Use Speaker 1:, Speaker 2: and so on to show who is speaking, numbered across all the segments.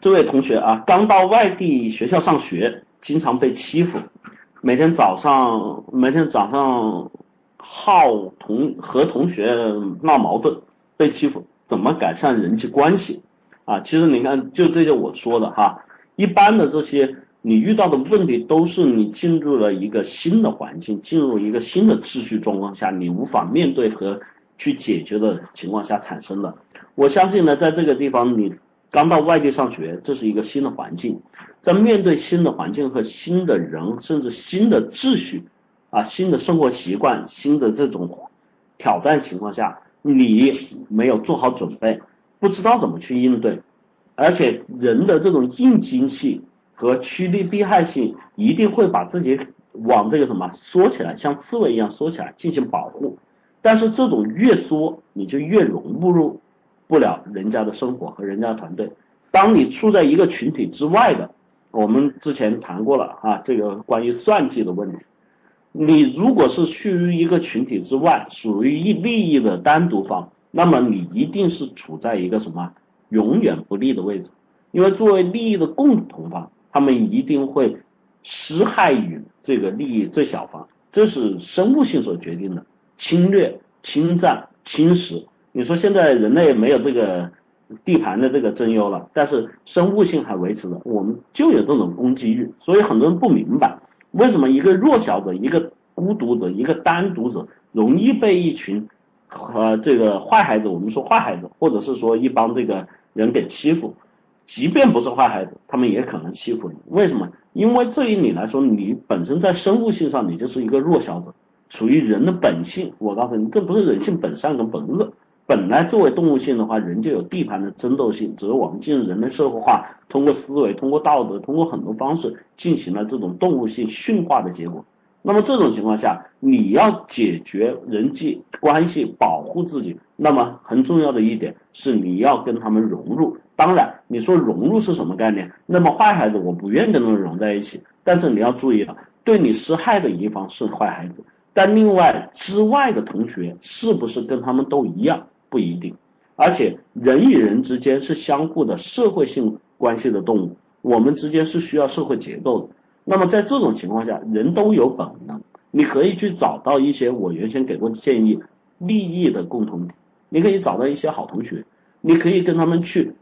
Speaker 1: 这位同学啊，刚到外地学校上学，经常被欺负，每天早上每天早上好同和同学闹矛盾，被欺负，怎么改善人际关系啊？其实你看，就这些我说的哈，一般的这些你遇到的问题，都是你进入了一个新的环境，进入一个新的秩序状况下，你无法面对和去解决的情况下产生的。我相信呢，在这个地方你。刚到外地上学，这是一个新的环境，在面对新的环境和新的人，甚至新的秩序啊，新的生活习惯，新的这种挑战情况下，你没有做好准备，不知道怎么去应对，而且人的这种应激性和趋利避害性，一定会把自己往这个什么缩起来，像刺猬一样缩起来进行保护，但是这种越缩，你就越融不入。不了人家的生活和人家团队。当你处在一个群体之外的，我们之前谈过了啊，这个关于算计的问题。你如果是处于一个群体之外，属于一利益的单独方，那么你一定是处在一个什么永远不利的位置。因为作为利益的共同方，他们一定会施害于这个利益最小方，这是生物性所决定的侵略、侵占、侵蚀。你说现在人类没有这个地盘的这个争忧了，但是生物性还维持着，我们就有这种攻击欲，所以很多人不明白为什么一个弱小者、一个孤独者、一个单独者容易被一群和这个坏孩子，我们说坏孩子，或者是说一帮这个人给欺负，即便不是坏孩子，他们也可能欺负你。为什么？因为对于你来说，你本身在生物性上你就是一个弱小者，属于人的本性。我告诉你，这不是人性本善跟本恶。本来作为动物性的话，人就有地盘的争斗性，只是我们进入人类社会化，通过思维、通过道德、通过很多方式进行了这种动物性驯化的结果。那么这种情况下，你要解决人际关系，保护自己，那么很重要的一点是你要跟他们融入。当然，你说融入是什么概念？那么坏孩子我不愿跟他们融在一起，但是你要注意了，对你施害的一方是坏孩子，但另外之外的同学是不是跟他们都一样？不一定，而且人与人之间是相互的社会性关系的动物，我们之间是需要社会结构的。那么在这种情况下，人都有本能，你可以去找到一些我原先给过的建议，利益的共同体，你可以找到一些好同学，你可以跟他们去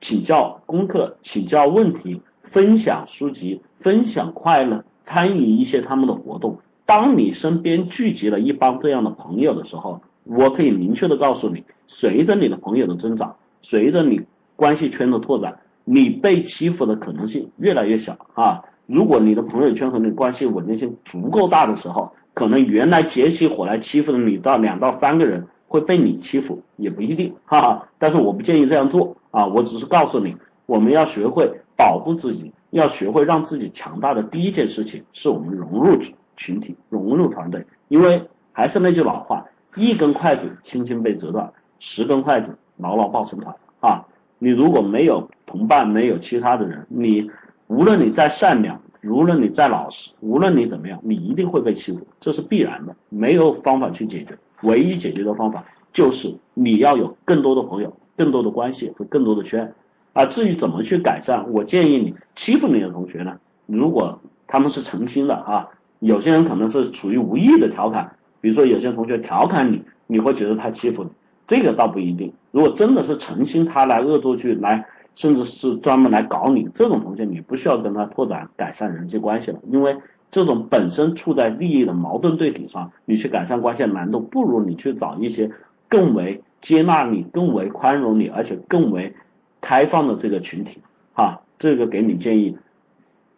Speaker 1: 请教功课、请教问题、分享书籍、分享快乐、参与一些他们的活动。当你身边聚集了一帮这样的朋友的时候，我可以明确的告诉你，随着你的朋友的增长，随着你关系圈的拓展，你被欺负的可能性越来越小啊！如果你的朋友圈和你关系稳定性足够大的时候，可能原来结起伙来欺负的你到两到三个人会被你欺负也不一定，哈哈。但是我不建议这样做啊，我只是告诉你，我们要学会保护自己，要学会让自己强大的第一件事情是我们融入群体，融入团队，因为还是那句老话。一根筷子轻轻被折断，十根筷子牢牢抱成团啊！你如果没有同伴，没有其他的人，你无论你再善良，无论你再老实，无论你怎么样，你一定会被欺负，这是必然的，没有方法去解决。唯一解决的方法就是你要有更多的朋友，更多的关系和更多的圈啊。至于怎么去改善，我建议你欺负你的同学呢，如果他们是诚心的啊，有些人可能是处于无意的调侃。比如说有些同学调侃你，你会觉得他欺负你，这个倒不一定。如果真的是诚心他来恶作剧来，甚至是专门来搞你，这种同学你不需要跟他拓展改善人际关系了，因为这种本身处在利益的矛盾对比上，你去改善关系难度不如你去找一些更为接纳你、更为宽容你，而且更为开放的这个群体。哈，这个给你建议，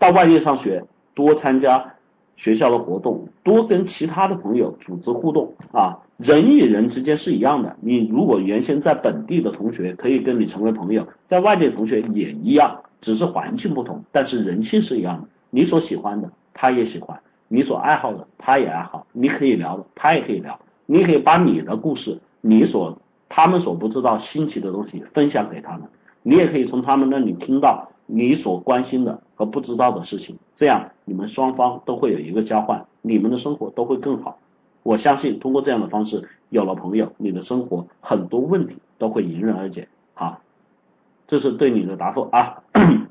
Speaker 1: 到外地上学多参加。学校的活动多跟其他的朋友组织互动啊，人与人之间是一样的。你如果原先在本地的同学可以跟你成为朋友，在外地的同学也一样，只是环境不同，但是人性是一样的。你所喜欢的他也喜欢，你所爱好的他也爱好，你可以聊的他也可以聊，你可以把你的故事，你所他们所不知道新奇的东西分享给他们，你也可以从他们那里听到。你所关心的和不知道的事情，这样你们双方都会有一个交换，你们的生活都会更好。我相信通过这样的方式，有了朋友，你的生活很多问题都会迎刃而解。好，这是对你的答复啊。